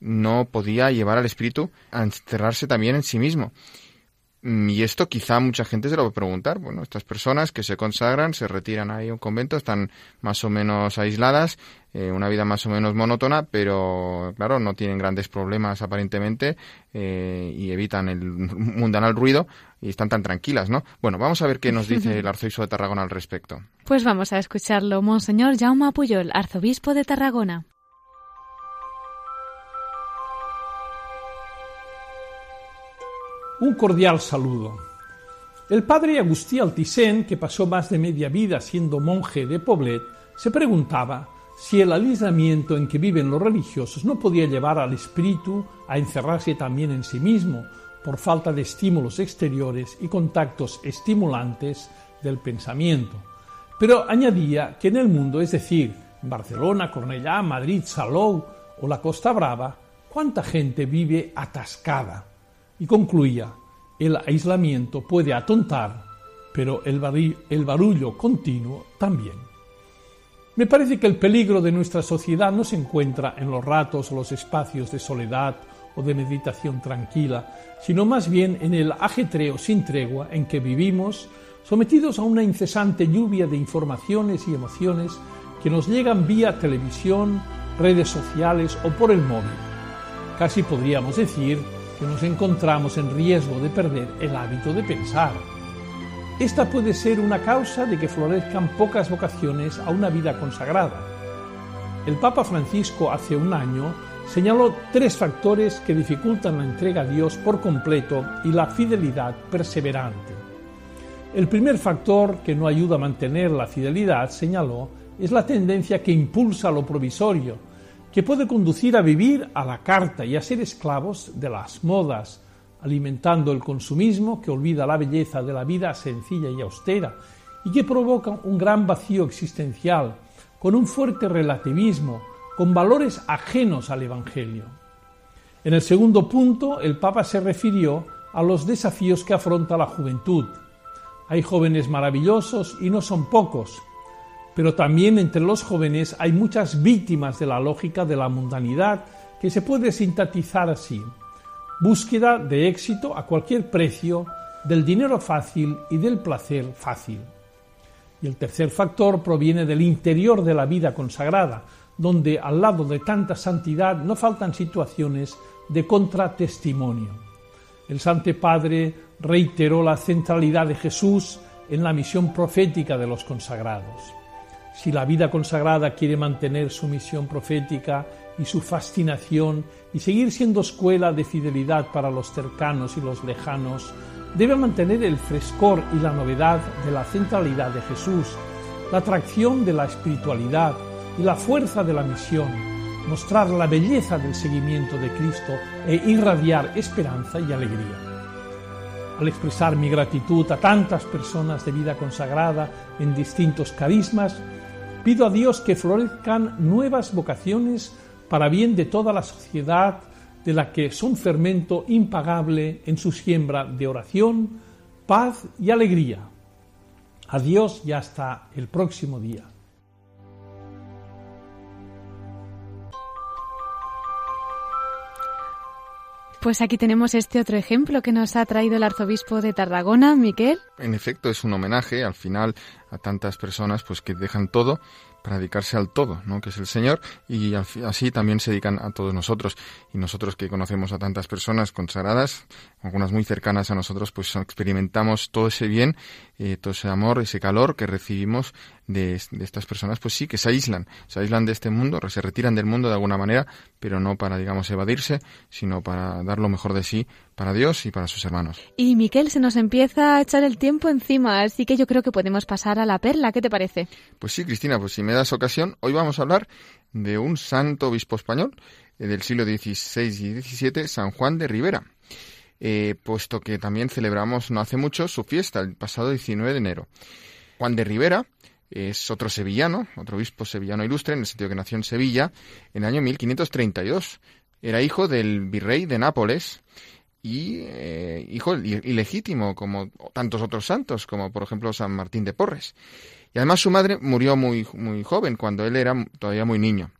no podía llevar al espíritu a encerrarse también en sí mismo. Mm, y esto quizá mucha gente se lo va a preguntar. Bueno, estas personas que se consagran, se retiran ahí a un convento, están más o menos aisladas, eh, una vida más o menos monótona, pero claro, no tienen grandes problemas aparentemente eh, y evitan el mundanal ruido y están tan tranquilas, ¿no? Bueno, vamos a ver qué nos dice el arzobispo de Tarragona al respecto. Pues vamos a escucharlo, Monseñor Jaume Puyol, arzobispo de Tarragona. Un cordial saludo. El padre Agustí Altisén, que pasó más de media vida siendo monje de Poblet, se preguntaba si el aislamiento en que viven los religiosos no podía llevar al espíritu a encerrarse también en sí mismo por falta de estímulos exteriores y contactos estimulantes del pensamiento. Pero añadía que en el mundo, es decir, Barcelona, Cornellá, Madrid, Salou o la Costa Brava, cuánta gente vive atascada. Y concluía, el aislamiento puede atontar, pero el, barullo continuo también. Me parece que el peligro de nuestra sociedad no se encuentra en los ratos o los espacios de soledad o de meditación tranquila, sino más bien en el ajetreo sin tregua en que vivimos, sometidos a una incesante lluvia de informaciones y emociones que nos llegan vía televisión, redes sociales o por el móvil. Casi podríamos decir que nos encontramos en riesgo de perder el hábito de pensar. Esta puede ser una causa de que florezcan pocas vocaciones a una vida consagrada. El Papa Francisco hace un año señaló tres factores que dificultan la entrega a Dios por completo y la fidelidad perseverante. El primer factor que no ayuda a mantener la fidelidad, señaló, es la tendencia que impulsa lo provisorio, que puede conducir a vivir a la carta y a ser esclavos de las modas, alimentando el consumismo que olvida la belleza de la vida sencilla y austera y que provoca un gran vacío existencial, con un fuerte relativismo, con valores ajenos al Evangelio. En el segundo punto, el Papa se refirió a los desafíos que afronta la juventud. Hay jóvenes maravillosos y no son pocos, pero también entre los jóvenes hay muchas víctimas de la lógica de la mundanidad que se puede sintetizar así. Búsqueda de éxito a cualquier precio, del dinero fácil y del placer fácil. Y el tercer factor proviene del interior de la vida consagrada, donde al lado de tanta santidad no faltan situaciones de contratestimonio. El Santo Padre reiteró la centralidad de Jesús en la misión profética de los consagrados. Si la vida consagrada quiere mantener su misión profética y su fascinación y seguir siendo escuela de fidelidad para los cercanos y los lejanos, debe mantener el frescor y la novedad de la centralidad de Jesús, la atracción de la espiritualidad y la fuerza de la misión, mostrar la belleza del seguimiento de Cristo e irradiar esperanza y alegría. Al expresar mi gratitud a tantas personas de vida consagrada en distintos carismas, Pido a Dios que florezcan nuevas vocaciones para bien de toda la sociedad, de la que son fermento impagable en su siembra de oración, paz y alegría. Adiós y hasta el próximo día. Pues aquí tenemos este otro ejemplo que nos ha traído el arzobispo de Tarragona, Miquel. En efecto, es un homenaje al final a tantas personas pues que dejan todo para dedicarse al todo, ¿no? que es el Señor, y así también se dedican a todos nosotros. Y nosotros que conocemos a tantas personas consagradas, algunas muy cercanas a nosotros, pues experimentamos todo ese bien, eh, todo ese amor, ese calor que recibimos de, estas personas, pues sí, que se aíslan, se aíslan de este mundo, se retiran del mundo de alguna manera, pero no para, digamos, evadirse, sino para dar lo mejor de sí para Dios y para sus hermanos. Y Miquel, se nos empieza a echar el tiempo encima, así que yo creo que podemos pasar a la perla. ¿Qué te parece? Pues sí, Cristina, pues si me das ocasión, hoy vamos a hablar de un santo obispo español eh, del siglo XVI y XVII, San Juan de Rivera. Eh, puesto que también celebramos no hace mucho su fiesta, el pasado 19 de enero. Juan de Rivera es otro sevillano, otro obispo sevillano ilustre, en el sentido que nació en Sevilla en el año 1532. Era hijo del virrey de Nápoles y eh, hijo ilegítimo, como tantos otros santos, como por ejemplo San Martín de Porres. Y además su madre murió muy, muy joven, cuando él era todavía muy niño.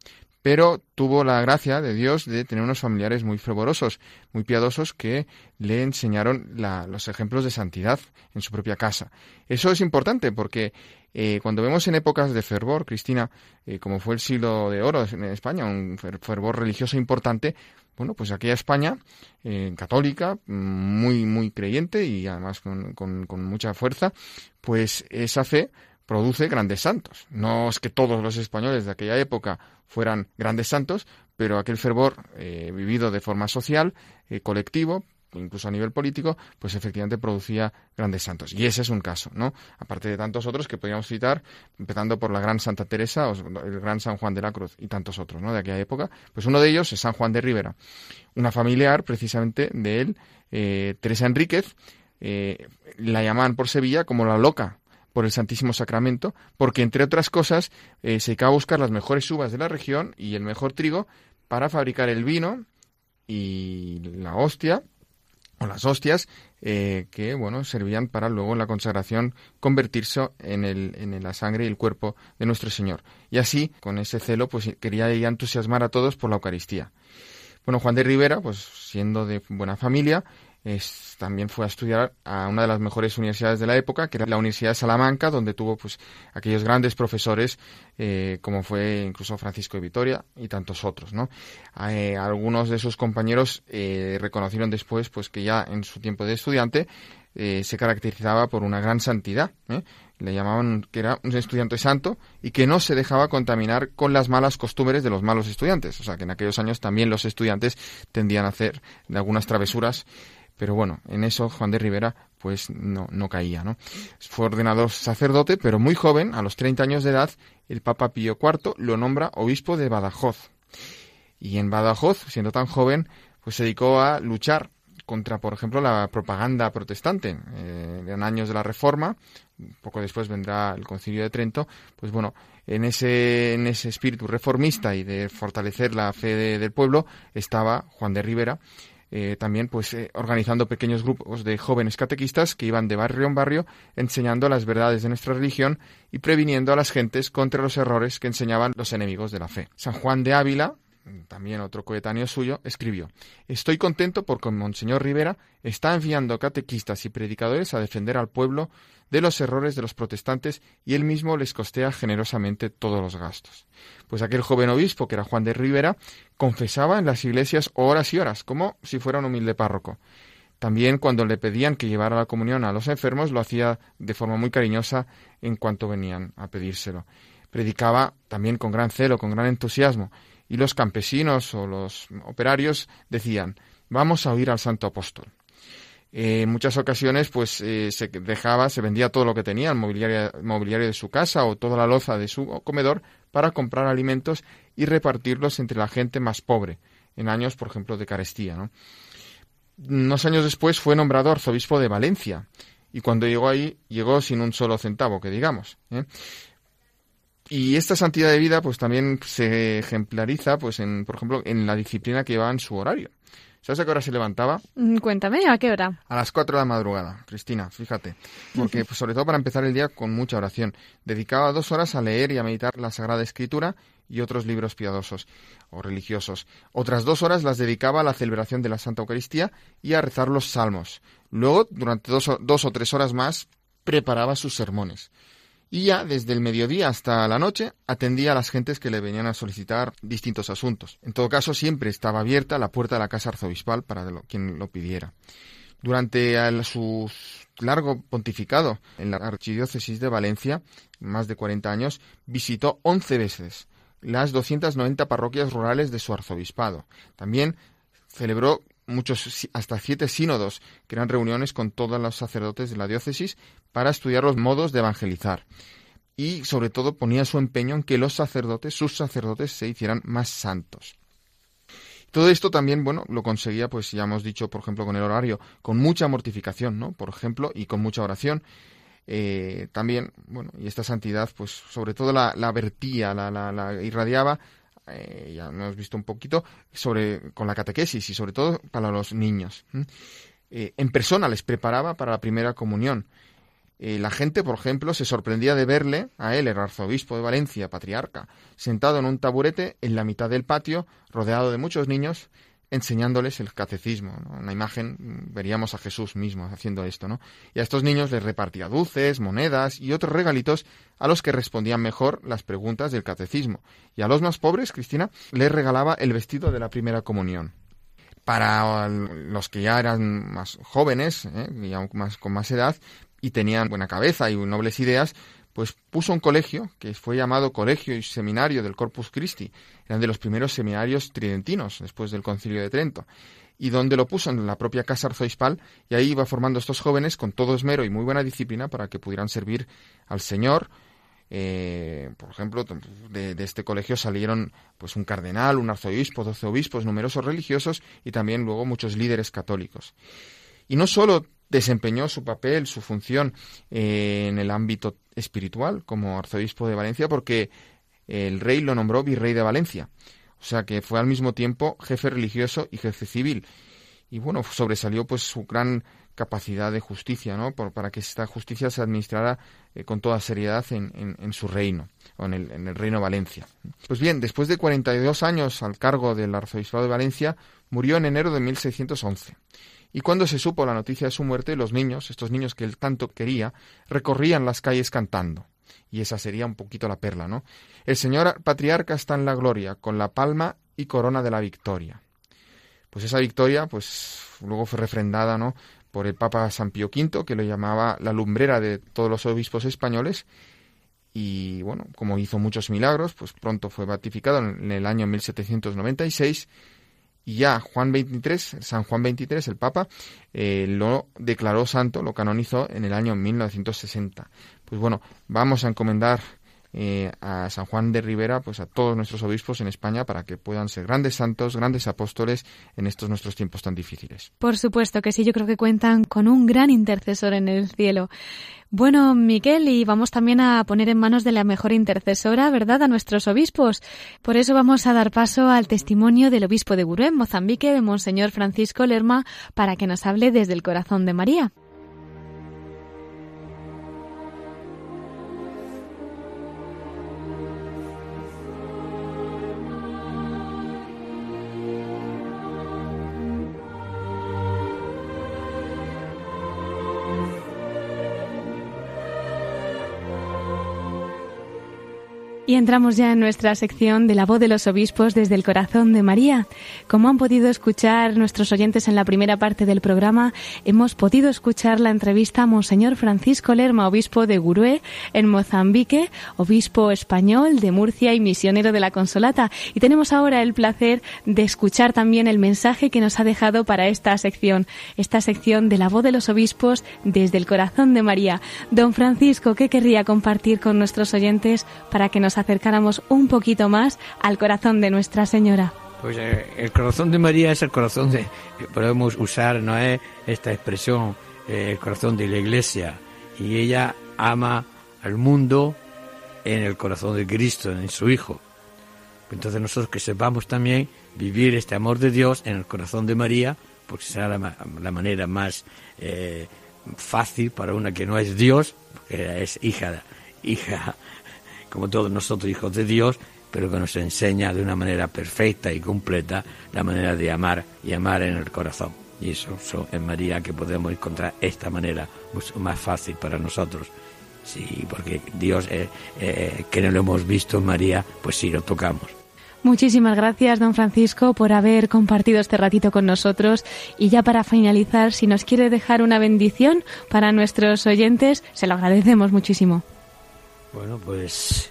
Pero tuvo la gracia de Dios de tener unos familiares muy fervorosos, muy piadosos, que le enseñaron los ejemplos de santidad en su propia casa. Eso es importante porque eh, cuando vemos en épocas de fervor, Cristina, eh, como fue el siglo de oro en España, un fervor religioso importante, bueno, pues aquella España eh, católica, muy, muy creyente y además con, con, mucha fuerza, pues esa fe produce grandes santos. No es que todos los españoles de aquella época fueran grandes santos, pero aquel fervor eh, vivido de forma social, eh, colectivo, incluso a nivel político, pues efectivamente producía grandes santos. Y ese es un caso, ¿no? Aparte de tantos otros que podríamos citar, empezando por la gran Santa Teresa o el gran San Juan de la Cruz y tantos otros, ¿no? De aquella época. Pues uno de ellos es San Juan de Rivera, una familiar precisamente de él, eh, Teresa Enríquez, eh, la llamaban por Sevilla como la loca, por el Santísimo Sacramento, porque entre otras cosas eh, se dedicaba a buscar las mejores uvas de la región y el mejor trigo para fabricar el vino y la hostia o las hostias eh, que bueno servían para luego en la consagración convertirse en, el, en la sangre y el cuerpo de nuestro Señor. Y así con ese celo pues quería entusiasmar a todos por la Eucaristía. Bueno Juan de Rivera pues siendo de buena familia también fue a estudiar a una de las mejores universidades de la época, que era la Universidad de Salamanca, donde tuvo pues aquellos grandes profesores eh, como fue incluso Francisco de Vitoria y tantos otros, ¿no? Eh, algunos de sus compañeros eh, reconocieron después pues que ya en su tiempo de estudiante se caracterizaba por una gran santidad, le llamaban que era un estudiante santo y que no se dejaba contaminar con las malas costumbres de los malos estudiantes. O sea, que en aquellos años también los estudiantes tendían a hacer algunas travesuras pero bueno, en eso Juan de Rivera pues no, no caía, ¿no? Fue ordenado sacerdote, pero muy joven, a los 30 años de edad, el Papa Pío IV lo nombra obispo de Badajoz. Y en Badajoz, siendo tan joven, pues se dedicó a luchar contra, por ejemplo, la propaganda protestante. Eh, en años de la Reforma, poco después vendrá el Concilio de Trento, pues bueno, en ese, en ese espíritu reformista y de fortalecer la fe del pueblo estaba Juan de Rivera, eh, también pues eh, organizando pequeños grupos de jóvenes catequistas que iban de barrio en barrio enseñando las verdades de nuestra religión y previniendo a las gentes contra los errores que enseñaban los enemigos de la fe. San Juan de Ávila, también otro coetáneo suyo, escribió Estoy contento porque Monseñor Rivera está enviando catequistas y predicadores a defender al pueblo de los errores de los protestantes y él mismo les costea generosamente todos los gastos. Pues aquel joven obispo, que era Juan de Rivera, confesaba en las iglesias horas y horas, como si fuera un humilde párroco. También cuando le pedían que llevara la comunión a los enfermos, lo hacía de forma muy cariñosa en cuanto venían a pedírselo. Predicaba también con gran celo, con gran entusiasmo, y los campesinos o los operarios decían, vamos a oír al santo apóstol. Eh, en muchas ocasiones, pues eh, se dejaba, se vendía todo lo que tenía, el mobiliario, mobiliario de su casa o toda la loza de su comedor para comprar alimentos y repartirlos entre la gente más pobre, en años, por ejemplo, de carestía. ¿no? Unos años después fue nombrado arzobispo de Valencia y cuando llegó ahí llegó sin un solo centavo, que digamos. ¿eh? Y esta santidad de vida, pues también se ejemplariza, pues en, por ejemplo, en la disciplina que llevaba en su horario. ¿Sabes a qué hora se levantaba? Mm, cuéntame, ¿a qué hora? A las 4 de la madrugada, Cristina, fíjate. Porque pues, sobre todo para empezar el día con mucha oración. Dedicaba dos horas a leer y a meditar la Sagrada Escritura y otros libros piadosos o religiosos. Otras dos horas las dedicaba a la celebración de la Santa Eucaristía y a rezar los salmos. Luego, durante dos, dos o tres horas más, preparaba sus sermones y ya desde el mediodía hasta la noche atendía a las gentes que le venían a solicitar distintos asuntos. En todo caso, siempre estaba abierta la puerta de la casa arzobispal para quien lo pidiera. Durante su largo pontificado en la archidiócesis de Valencia, más de 40 años, visitó 11 veces las 290 parroquias rurales de su arzobispado. También celebró muchos, hasta siete sínodos, que eran reuniones con todos los sacerdotes de la diócesis para estudiar los modos de evangelizar. Y sobre todo ponía su empeño en que los sacerdotes, sus sacerdotes, se hicieran más santos. Todo esto también, bueno, lo conseguía, pues ya hemos dicho, por ejemplo, con el horario, con mucha mortificación, ¿no? Por ejemplo, y con mucha oración. Eh, también, bueno, y esta santidad, pues sobre todo la, vertía, la, la irradiaba eh, ya hemos visto un poquito, sobre, con la catequesis y sobre todo para los niños. Eh, en persona les preparaba para la primera comunión. Eh, la gente, por ejemplo, se sorprendía de verle, a él, el arzobispo de Valencia, patriarca, sentado en un taburete en la mitad del patio, rodeado de muchos niños, enseñándoles el catecismo. ¿no? Una imagen, mm, veríamos a Jesús mismo haciendo esto, ¿no? Y a estos niños les repartía dulces, monedas y otros regalitos a los que respondían mejor las preguntas del catecismo. Y a los más pobres, Cristina, les regalaba el vestido de la primera comunión. Para los que ya eran más jóvenes, ¿eh? y más, con más edad, y tenían buena cabeza y nobles ideas, pues puso un colegio que fue llamado Colegio y Seminario del Corpus Christi. Eran de los primeros seminarios tridentinos después del Concilio de Trento. Y donde lo puso en la propia casa arzoispal, y ahí iba formando estos jóvenes con todo esmero y muy buena disciplina para que pudieran servir al Señor. Eh, por ejemplo, de, de, este colegio salieron pues un cardenal, un arzobispo, doce obispos, numerosos religiosos y también luego muchos líderes católicos. Y no solo desempeñó su papel, su función eh, en el ámbito espiritual como arzobispo de Valencia porque el rey lo nombró virrey de Valencia. O sea que fue al mismo tiempo jefe religioso y jefe civil. Y bueno, sobresalió pues su gran capacidad de justicia, ¿no? Por, para que esta justicia se administrara eh, con toda seriedad en, su reino, o en el, en el reino de Valencia. Pues bien, después de 42 años al cargo del arzobispado de Valencia, murió en enero de 1611. Y cuando se supo la noticia de su muerte, los niños, estos niños que él tanto quería, recorrían las calles cantando. Y esa sería un poquito la perla, ¿no? El señor patriarca está en la gloria, con la palma y corona de la victoria. Pues esa victoria, pues luego fue refrendada, ¿no? por el Papa San Pío V, que lo llamaba la lumbrera de todos los obispos españoles, y bueno, como hizo muchos milagros, pues pronto fue beatificado en el año 1796 y ya Juan 23, San Juan 23, el Papa, eh, lo declaró santo, lo canonizó en el año 1960. Pues bueno, vamos a encomendar eh, a San Juan de Rivera, pues a todos nuestros obispos en España para que puedan ser grandes santos, grandes apóstoles en estos nuestros tiempos tan difíciles. Por supuesto que sí, yo creo que cuentan con un gran intercesor en el cielo. Bueno, Miquel, y vamos también a poner en manos de la mejor intercesora, ¿verdad?, a nuestros obispos. Por eso vamos a dar paso al testimonio del obispo de Gurú, en Mozambique, de Monseñor Francisco Lerma, para que nos hable desde el corazón de María. Y entramos ya en nuestra sección de la voz de los obispos desde el corazón de María. Como han podido escuchar nuestros oyentes en la primera parte del programa, hemos podido escuchar la entrevista a Monseñor Francisco Lerma, obispo de Gurué, en Mozambique, obispo español de Murcia y misionero de la Consolata. Y tenemos ahora el placer de escuchar también el mensaje que nos ha dejado para esta sección, esta sección de la voz de los obispos desde el corazón de María. Don Francisco, ¿qué querría compartir con nuestros oyentes para que nos acercáramos un poquito más al corazón de Nuestra Señora. Pues eh, el corazón de María es el corazón de, podemos usar, no es esta expresión, eh, el corazón de la Iglesia. Y ella ama al mundo en el corazón de Cristo, en su Hijo. Entonces nosotros que sepamos también vivir este amor de Dios en el corazón de María, porque será la, manera más eh, fácil para una que no es Dios, porque es hija, hija como todos nosotros hijos de Dios, pero que nos enseña de una manera perfecta y completa la manera de amar y amar en el corazón. Y eso, en María que podemos encontrar esta manera mucho más fácil para nosotros. Sí, porque Dios, eh, eh, que no lo hemos visto María, pues sí lo tocamos. Muchísimas gracias, don Francisco, por haber compartido este ratito con nosotros. Y ya para finalizar, si nos quiere dejar una bendición para nuestros oyentes, se lo agradecemos muchísimo. Bueno, pues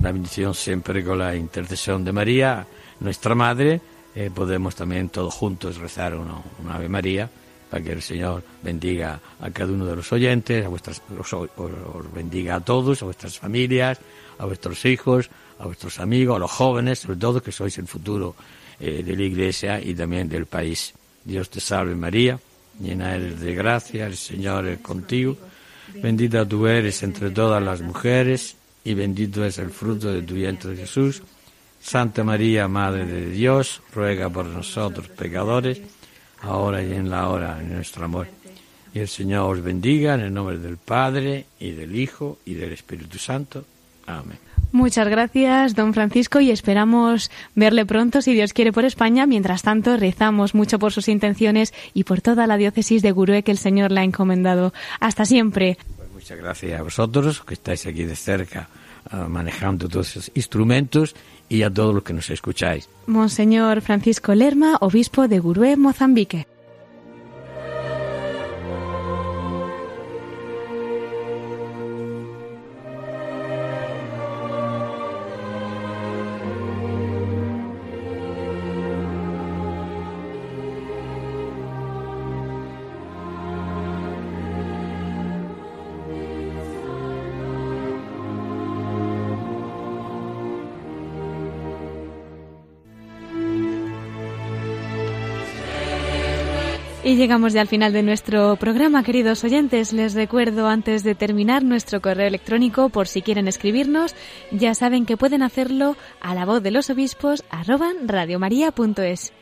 la bendición siempre con la intercesión de María, nuestra Madre. Eh, podemos también todos juntos rezar una, Ave María para que el Señor bendiga a cada uno de los oyentes, a vuestras, os, bendiga a todos, a vuestras familias, a vuestros hijos, a vuestros amigos, a los jóvenes, sobre todo que sois el futuro eh, de la Iglesia y también del país. Dios te salve María, llena eres de gracia, el Señor es contigo. Bendita tú eres entre todas las mujeres, y bendito es el fruto de tu vientre Jesús. Santa María, Madre de Dios, ruega por nosotros pecadores, ahora y en la hora de nuestro amor. Y el Señor os bendiga en el nombre del Padre, y del Hijo, y del Espíritu Santo. Amén. Muchas gracias, don Francisco, y esperamos verle pronto, si Dios quiere, por España. Mientras tanto, rezamos mucho por sus intenciones y por toda la diócesis de Gurue que el Señor le ha encomendado. Hasta siempre. Pues muchas gracias a vosotros, que estáis aquí de cerca ah, manejando todos esos instrumentos y a todos los que nos escucháis. Monseñor Francisco Lerma, obispo de Gurue, Mozambique. Y llegamos ya al final de nuestro programa, queridos oyentes. Les recuerdo antes de terminar nuestro correo electrónico por si quieren escribirnos. Ya saben que pueden hacerlo a la voz de los obispos radiomaria.es.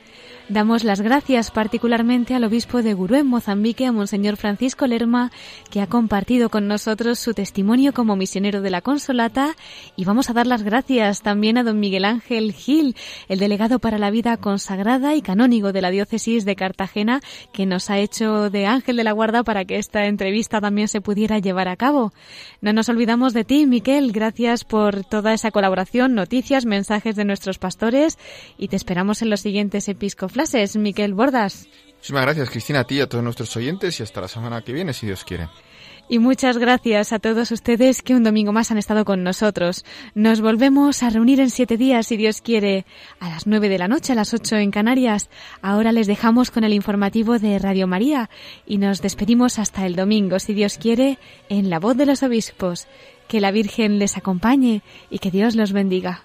Damos las gracias particularmente al obispo de Gurú en Mozambique, a Monseñor Francisco Lerma, que ha compartido con nosotros su testimonio como misionero de la Consolata. Y vamos a dar las gracias también a don Miguel Ángel Gil, el delegado para la vida consagrada y canónigo de la diócesis de Cartagena, que nos ha hecho de ángel de la guarda para que esta entrevista también se pudiera llevar a cabo. No nos olvidamos de ti, Miquel. Gracias por toda esa colaboración, noticias, mensajes de nuestros pastores y te esperamos en los siguientes episcoflases clases, Miquel Bordas. Muchísimas gracias, Cristina, a ti y a todos nuestros oyentes y hasta la semana que viene, si Dios quiere. Y muchas gracias a todos ustedes que un domingo más han estado con nosotros. Nos volvemos a reunir en siete días, si Dios quiere, a las nueve de la noche, a las ocho en Canarias. Ahora les dejamos con el informativo de Radio María y nos despedimos hasta el domingo, si Dios quiere, en la voz de los obispos. Que la Virgen les acompañe y que Dios los bendiga.